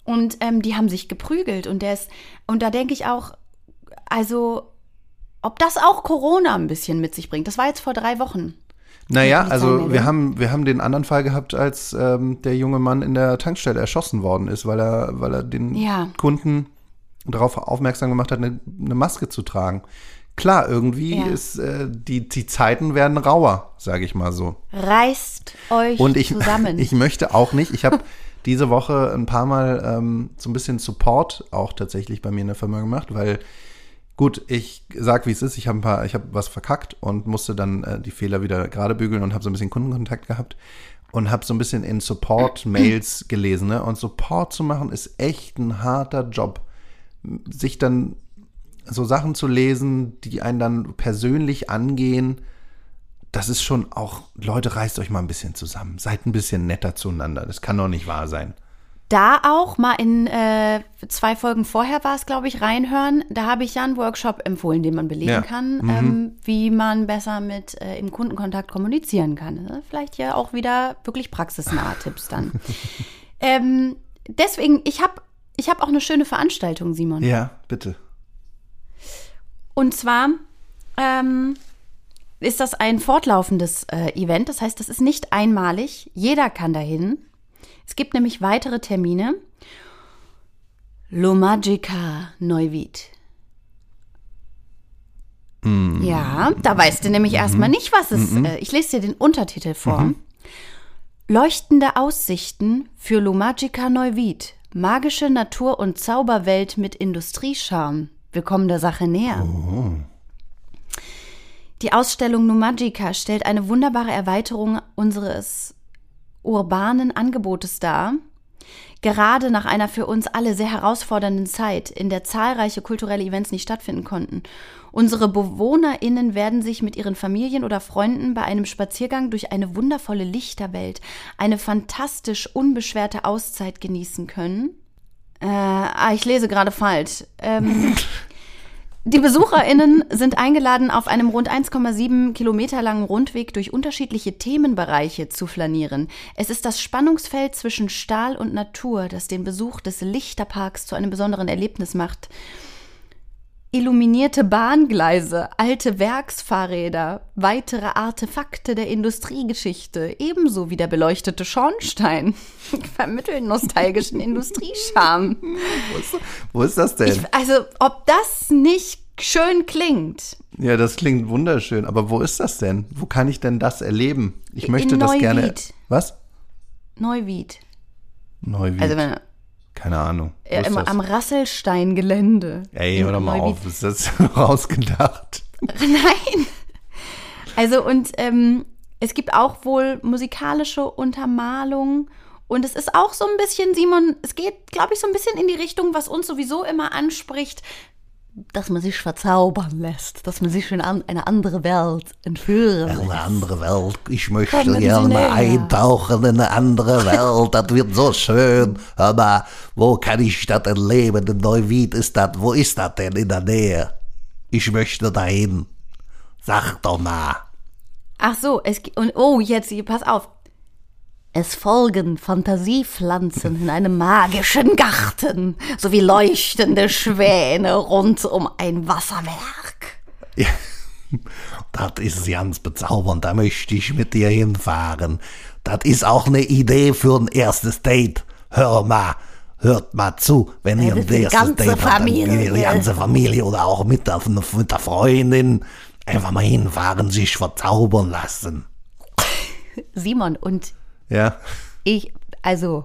Und ähm, die haben sich geprügelt und der ist, und da denke ich auch, also, ob das auch Corona ein bisschen mit sich bringt. Das war jetzt vor drei Wochen. Naja, also wir haben, wir haben den anderen Fall gehabt, als ähm, der junge Mann in der Tankstelle erschossen worden ist, weil er, weil er den Ja. Kunden darauf aufmerksam gemacht hat, eine, eine Maske zu tragen. klar, irgendwie Ja. ist äh, die, die Zeiten werden rauer, sage ich mal so. Reißt euch Und ich, zusammen. [laughs] ich möchte auch nicht, ich habe [laughs] diese Woche ein paar Mal ähm, so ein bisschen Support auch tatsächlich bei mir in der Firma gemacht, weil gut, ich sag wie es ist, ich habe ein paar, ich habe was verkackt und musste dann äh, die Fehler wieder gerade bügeln und habe so ein bisschen Kundenkontakt gehabt und habe so ein bisschen in Support-Mails [clears throat] gelesen. Ne? Und Support zu machen ist echt ein harter Job. Sich dann so Sachen zu lesen, die einen dann persönlich angehen, das ist schon auch, Leute, reißt euch mal ein bisschen zusammen. Seid ein bisschen netter zueinander. Das kann doch nicht wahr sein. Da auch mal in äh, zwei Folgen vorher war es, glaube ich, reinhören. Da habe ich ja einen Workshop empfohlen, den man belegen Ja. kann, ähm, wie man besser mit äh, im Kundenkontakt kommunizieren kann. Ne? Vielleicht ja auch wieder wirklich praxisnahe Tipps dann. [laughs] ähm, deswegen, ich habe ich hab auch eine schöne Veranstaltung, Simon. Ja, bitte. Und zwar ähm, ist das ein fortlaufendes äh, Event. Das heißt, das ist nicht einmalig. Jeder kann dahin. Es gibt nämlich weitere Termine. Lomagica Neuwied. Ja, da weißt du nämlich erstmal nicht, was es ist. Äh, ich lese dir den Untertitel vor. Leuchtende Aussichten für Lomagica Neuwied. Magische Natur- und Zauberwelt mit Industriescharme. Wir kommen der Sache näher. Die Ausstellung Numagica stellt eine wunderbare Erweiterung unseres urbanen Angebotes dar. Gerade nach einer für uns alle sehr herausfordernden Zeit, in der zahlreiche kulturelle Events nicht stattfinden konnten. Unsere BewohnerInnen werden sich mit ihren Familien oder Freunden bei einem Spaziergang durch eine wundervolle Lichterwelt, eine fantastisch unbeschwerte Auszeit genießen können. Äh, ah, ich lese gerade falsch. Ähm, [laughs] die BesucherInnen sind eingeladen, auf einem rund 1,7 Kilometer langen Rundweg durch unterschiedliche Themenbereiche zu flanieren. Es ist das Spannungsfeld zwischen Stahl und Natur, das den Besuch des Lichterparks zu einem besonderen Erlebnis macht. Illuminierte Bahngleise, alte Werksfahrräder, weitere Artefakte der Industriegeschichte, ebenso wie der beleuchtete Schornstein [laughs] vermitteln nostalgischen [laughs] Industriescharme. Wo ist, wo ist das denn? Ich, also, ob das nicht schön klingt. ja, das klingt wunderschön. Aber wo ist das denn? Wo kann ich denn das erleben? Ich möchte das gerne. Neuwied. Was? Neuwied. Neuwied. Also, wenn, Keine Ahnung. Ist im, am Rasselstein-Gelände. Ey, hör doch mal Neuwied. auf. Ist das [laughs] rausgedacht? [laughs] Nein. Also, und ähm, es gibt auch wohl musikalische Untermalung. Und es ist auch so ein bisschen, Simon, es geht, glaube ich, so ein bisschen in die Richtung, was uns sowieso immer anspricht, dass man sich verzaubern lässt, dass man sich in an, eine andere Welt entführen lässt. Eine andere Welt. Ich möchte Kommen gerne eintauchen in eine andere Welt. Das wird so schön. Aber wo kann ich das erleben? In Neuwied ist das. Wo ist das denn in der Nähe? Ich möchte dahin. Sag doch mal. Ach so, es und oh, jetzt pass auf. Es folgen Fantasiepflanzen in einem magischen Garten sowie leuchtende Schwäne rund um ein Wasserwerk. [laughs] Das ist ganz bezaubernd. Da möchte ich mit dir hinfahren. Das ist auch eine Idee für ein erstes Date. Hör mal. Hört mal zu, wenn ihr ein erstes ganze Date habt, dann Familie. die ganze Familie oder auch mit der, mit der Freundin einfach mal hinfahren, sich verzaubern lassen. Simon und Ja. ich, also,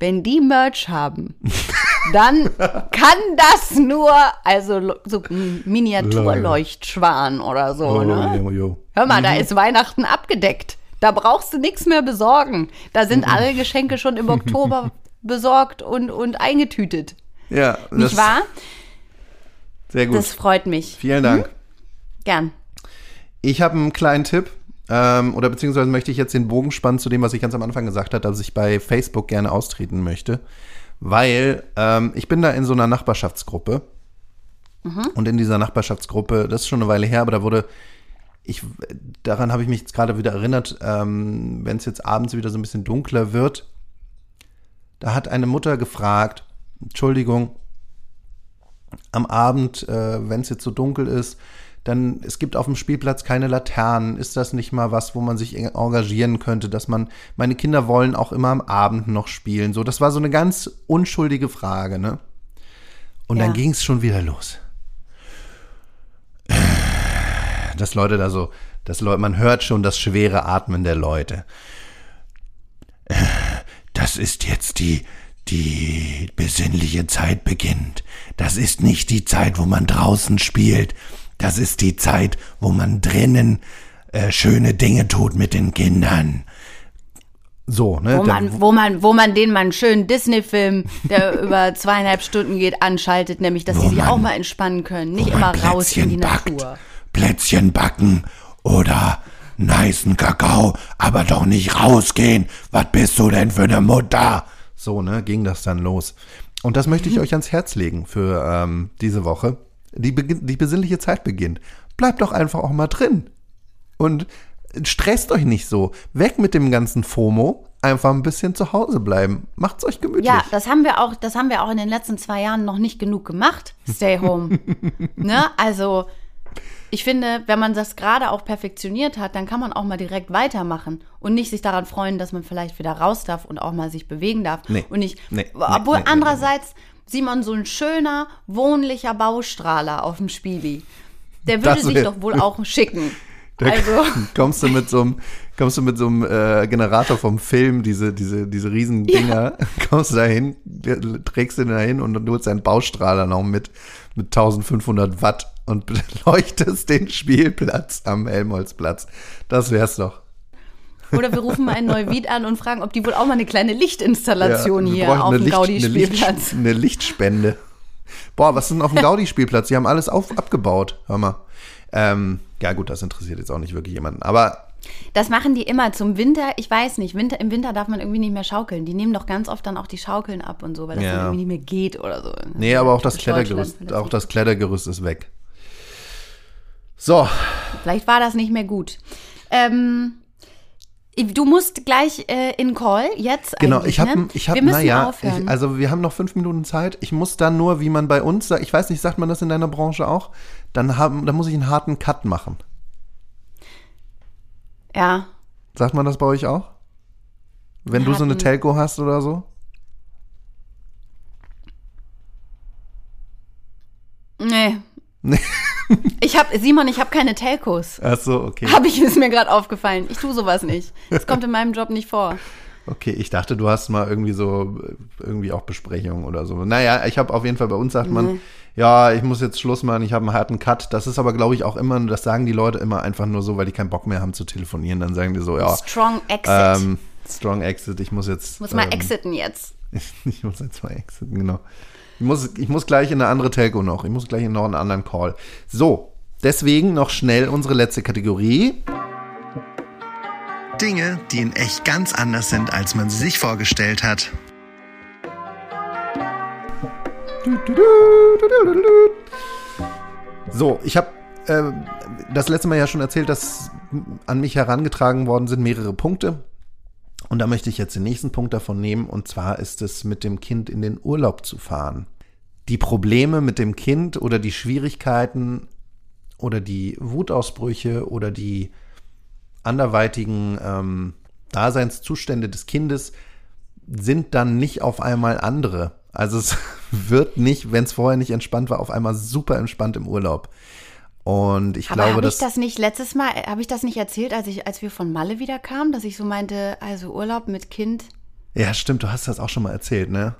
wenn die Merch haben, [laughs] dann kann das nur, also so ein Miniaturleuchtschwan oder so, Oh, ne? jo, jo. Hör mal, da ist Weihnachten abgedeckt. Da brauchst du nichts mehr besorgen. Da sind alle Geschenke schon im [laughs] Oktober besorgt und, und eingetütet. Ja, Nicht wahr? Sehr gut. Das freut mich. Vielen Dank. Gern. Ich habe einen kleinen Tipp. Ähm, oder beziehungsweise möchte ich jetzt den Bogen spannen zu dem, was ich ganz am Anfang gesagt habe, dass ich bei Facebook gerne austreten möchte. Weil ähm, ich bin da in so einer Nachbarschaftsgruppe. Und in dieser Nachbarschaftsgruppe, das ist schon eine Weile her, aber da wurde, ich, daran habe ich mich jetzt gerade wieder erinnert, ähm, wenn es jetzt abends wieder so ein bisschen dunkler wird, da hat eine Mutter gefragt, Entschuldigung, am Abend, äh, wenn es jetzt so dunkel ist, dann es gibt auf dem Spielplatz keine Laternen. Ist das nicht mal was, wo man sich en- engagieren könnte, dass man meine Kinder wollen auch immer am Abend noch spielen. So, das war so eine ganz unschuldige Frage, ne? Und Ja. dann ging es schon wieder los. dass Leute da so, dass Leute, man hört schon das schwere Atmen der Leute. Das ist jetzt die, die besinnliche Zeit beginnt. Das ist nicht die Zeit, wo man draußen spielt. Das ist die Zeit, wo man drinnen äh, schöne Dinge tut mit den Kindern. So, ne? Wo man, wo man, wo man den mal einen schönen Disney-Film, der [laughs] über zweieinhalb Stunden geht, anschaltet, nämlich, dass sie sich man- auch mal entspannen können, nicht immer raus in die backt. Natur. Plätzchen backen oder nicen Kakao, aber doch nicht rausgehen. Was bist du denn für eine Mutter? So, ne, ging das dann los. Und das möchte ich euch ans Herz legen für ähm, diese Woche. Die, die besinnliche Zeit beginnt. Bleibt doch einfach auch mal drin. Und stresst euch nicht so. Weg mit dem ganzen FOMO. Einfach ein bisschen zu Hause bleiben. Macht's euch gemütlich. Ja, das haben wir auch, das haben wir auch in den letzten zwei Jahren noch nicht genug gemacht. Stay home. [laughs] ne? Also, ich finde, wenn man das gerade auch perfektioniert hat, dann kann man auch mal direkt weitermachen und nicht sich daran freuen, dass man vielleicht wieder raus darf und auch mal sich bewegen darf. Nee. Und nicht, Nee, nee, obwohl nee, nee, andererseits Simon so ein schöner, wohnlicher Baustrahler auf dem Spieli. Der würde Das sich doch wohl auch schicken. [laughs] Da Also, [laughs] kommst du mit so einem, kommst du mit so einem äh, Generator vom Film, diese, diese, diese riesen Dinger, [laughs] kommst du dahin, trägst den dahin und dann holst deinen Baustrahler noch mit, mit 1500 Watt und beleuchtest den Spielplatz am Helmholtzplatz. Das wär's doch. Oder wir rufen mal ein Neuwied an und fragen, ob die wohl auch mal eine kleine Lichtinstallation wir hier auf eine dem Licht- Gaudi-Spielplatz. Eine, Licht, eine Lichtspende. Boah, was ist denn auf dem Gaudi-Spielplatz? Die haben alles auf, abgebaut. Hör mal. Ähm, ja, gut, das interessiert jetzt auch nicht wirklich jemanden. Aber Das machen die immer zum Winter. Ich weiß nicht, Winter, im Winter darf man irgendwie nicht mehr schaukeln. Die nehmen doch ganz oft dann auch die Schaukeln ab und so, weil das Ja. dann irgendwie nicht mehr geht oder so. Nee, aber auch das Klettergerüst, auch das Klettergerüst ist weg. So, Vielleicht war das nicht mehr gut. Ähm, du musst gleich äh, in Call, jetzt genau, ich habe, ne? ich habe, naja, ich, also wir haben noch fünf Minuten Zeit. Ich muss dann nur, wie man bei uns sagt, ich weiß nicht, sagt man das in deiner Branche auch? Dann haben, dann muss ich einen harten Cut machen. ja, Sagt man das bei euch auch? Wenn du so eine Telco hast oder so? nee. Nee. Ich habe, Simon, ich habe keine Telcos. Ach so, okay. Habe ich, ist mir gerade aufgefallen. Ich tue sowas nicht. Das kommt in meinem Job nicht vor. Okay, ich dachte, du hast mal irgendwie so, irgendwie auch Besprechungen oder so. Naja, ich habe auf jeden Fall, bei uns sagt man, ja, ich muss jetzt Schluss machen, ich habe einen harten Cut. Das ist aber, glaube ich, auch immer, das sagen die Leute immer einfach nur so, weil die keinen Bock mehr haben zu telefonieren. Dann sagen die so, ja, Strong Exit. ähm, Strong Exit, ich muss jetzt. muss mal ähm, exiten jetzt. [laughs] Ich muss jetzt mal exiten, genau. Ich muss, ich muss gleich in eine andere Telco noch. Ich muss gleich in noch einen anderen Call. So, deswegen noch schnell unsere letzte Kategorie. Dinge, die in echt ganz anders sind, als man sie sich vorgestellt hat. So, ich habe äh, das letzte Mal ja schon erzählt, dass an mich herangetragen worden sind mehrere Punkte. Und da möchte ich jetzt den nächsten Punkt davon nehmen, und zwar ist es mit dem Kind in den Urlaub zu fahren. Die Probleme mit dem Kind oder die Schwierigkeiten oder die Wutausbrüche oder die anderweitigen ähm, Daseinszustände des Kindes sind dann nicht auf einmal andere. Also es [laughs] wird nicht, wenn es vorher nicht entspannt war, auf einmal super entspannt im Urlaub. Und ich Aber glaube, habe ich das nicht letztes Mal, habe ich das nicht erzählt, als ich, als wir von Malle wieder kamen, dass ich so meinte, also Urlaub mit Kind. ja stimmt, du hast das auch schon mal erzählt, ne?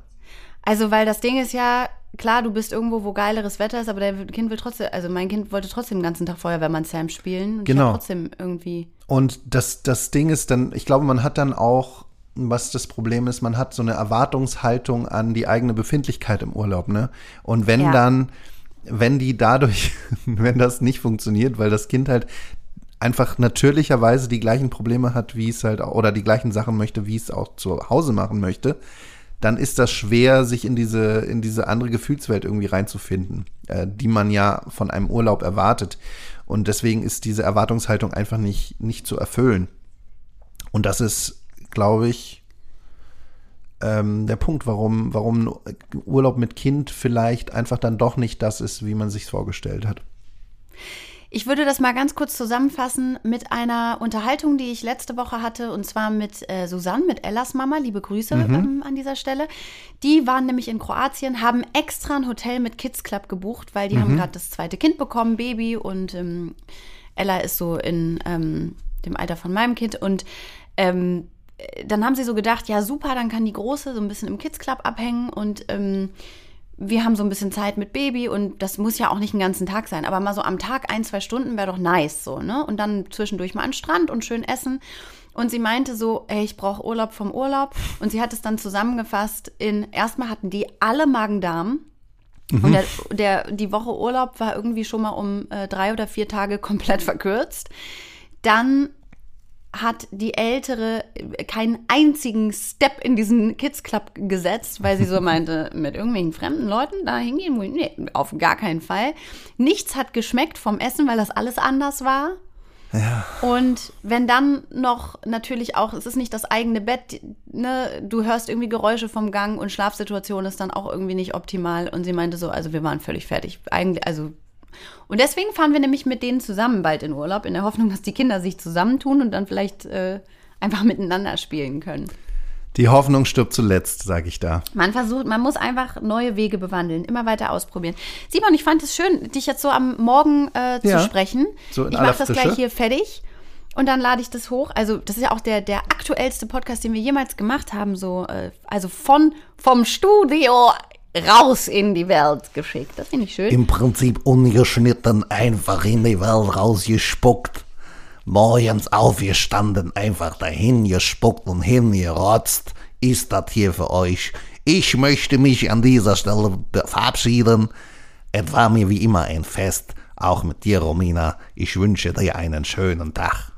Also, weil das Ding ist ja, klar, du bist irgendwo, wo geileres Wetter ist, aber der Kind will trotzdem, also mein Kind wollte trotzdem den ganzen Tag Feuerwehrmann Sam spielen. Und Genau. Trotzdem irgendwie. Und das, das Ding ist dann, ich glaube, man hat dann auch, was das Problem ist, man hat so eine Erwartungshaltung an die eigene Befindlichkeit im Urlaub, ne? Und wenn Ja. dann, wenn die dadurch, [laughs] wenn das nicht funktioniert, weil das Kind halt einfach natürlicherweise die gleichen Probleme hat, wie es halt, auch- oder die gleichen Sachen möchte, wie es auch zu Hause machen möchte, dann ist das schwer, sich in diese, in diese andere Gefühlswelt irgendwie reinzufinden, äh, die man ja von einem Urlaub erwartet. Und deswegen ist diese Erwartungshaltung einfach nicht, nicht zu erfüllen. Und das ist, glaube ich, ähm, der Punkt, warum, warum Urlaub mit Kind vielleicht einfach dann doch nicht das ist, wie man sich vorgestellt hat. Ich würde das mal ganz kurz zusammenfassen mit einer Unterhaltung, die ich letzte Woche hatte, und zwar mit äh, Susanne, mit Ellas Mama. Liebe Grüße ähm, an dieser Stelle. Die waren nämlich in Kroatien, haben extra ein Hotel mit Kids Club gebucht, weil die haben gerade das zweite Kind bekommen, Baby, und ähm, Ella ist so in ähm, dem Alter von meinem Kind und ähm, dann haben sie so gedacht, ja super, dann kann die Große so ein bisschen im Kids Club abhängen und ähm, wir haben so ein bisschen Zeit mit Baby und das muss ja auch nicht den ganzen Tag sein, aber mal so am Tag ein, zwei Stunden wäre doch nice so, ne? Und dann zwischendurch mal an den Strand und schön essen. Und sie meinte so, ey, ich brauche Urlaub vom Urlaub. Und sie hat es dann zusammengefasst in, erstmal hatten die alle Magen-Darm. Und der, der, die Woche Urlaub war irgendwie schon mal um äh, drei oder vier Tage komplett verkürzt. Dann hat die Ältere keinen einzigen Step in diesen Kids Club gesetzt, weil sie so [laughs] meinte, mit irgendwelchen fremden Leuten da hingehen, nee, auf gar keinen Fall. Nichts hat geschmeckt vom Essen, weil das alles anders war. Ja. Und wenn dann noch natürlich auch, es ist nicht das eigene Bett, ne, du hörst irgendwie Geräusche vom Gang und Schlafsituation ist dann auch irgendwie nicht optimal. Und sie meinte so, also wir waren völlig fertig. Eigentlich, also und deswegen fahren wir nämlich mit denen zusammen bald in Urlaub, in der Hoffnung, dass die Kinder sich zusammentun und dann vielleicht äh, einfach miteinander spielen können. Die Hoffnung stirbt zuletzt, sage ich da. Man versucht, man muss einfach neue Wege bewandeln, immer weiter ausprobieren. Simon, ich fand es schön, dich jetzt so am Morgen äh, zu Ja. sprechen. So ich mache das Frische. gleich hier fertig und dann lade ich das hoch. Also das ist ja auch der, der aktuellste Podcast, den wir jemals gemacht haben. So, äh, also von vom Studio raus in die Welt geschickt. Das finde ich schön. Im Prinzip ungeschnitten einfach in die Welt rausgespuckt. Morgens aufgestanden, einfach dahin gespuckt und hingerotzt. Ist das hier für euch? Ich möchte mich an dieser Stelle verabschieden. Es war mir wie immer ein Fest, auch mit dir, Romina. Ich wünsche dir einen schönen Tag.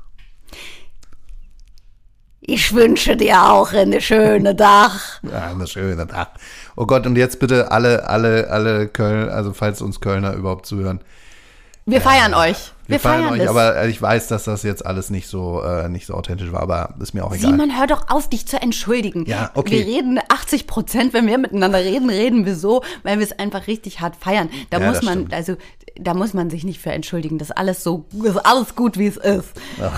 Ich wünsche dir auch eine schöne Tag. Ja, einen schönen Tag. [laughs] Oh Gott, und jetzt bitte alle, alle, alle Köln, also falls uns Kölner überhaupt zuhören. Wir feiern euch. Wir, feiern, euch, das. aber ich weiß, dass das jetzt alles nicht so, äh, nicht so authentisch war, aber ist mir auch egal. Simon, hör doch auf, dich zu entschuldigen. Ja, okay. Wir reden 80 Prozent, wenn wir miteinander reden, reden wir so, weil wir es einfach richtig hart feiern. Da Ja, muss man, stimmt. also da muss man sich nicht für entschuldigen. Das ist alles so, ist alles gut, wie es ist.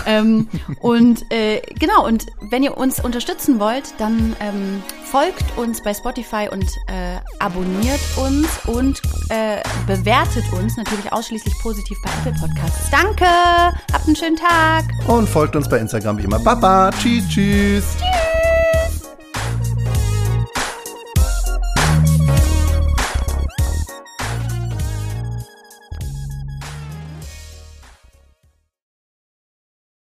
Ähm, und äh, genau, und wenn ihr uns unterstützen wollt, dann ähm, folgt uns bei Spotify und äh, abonniert uns und äh, bewertet uns natürlich ausschließlich positiv bei Apple Podcasts. Danke! Habt einen schönen Tag! Und folgt uns bei Instagram wie immer. Baba, tschüss, tschüss. Tschüss!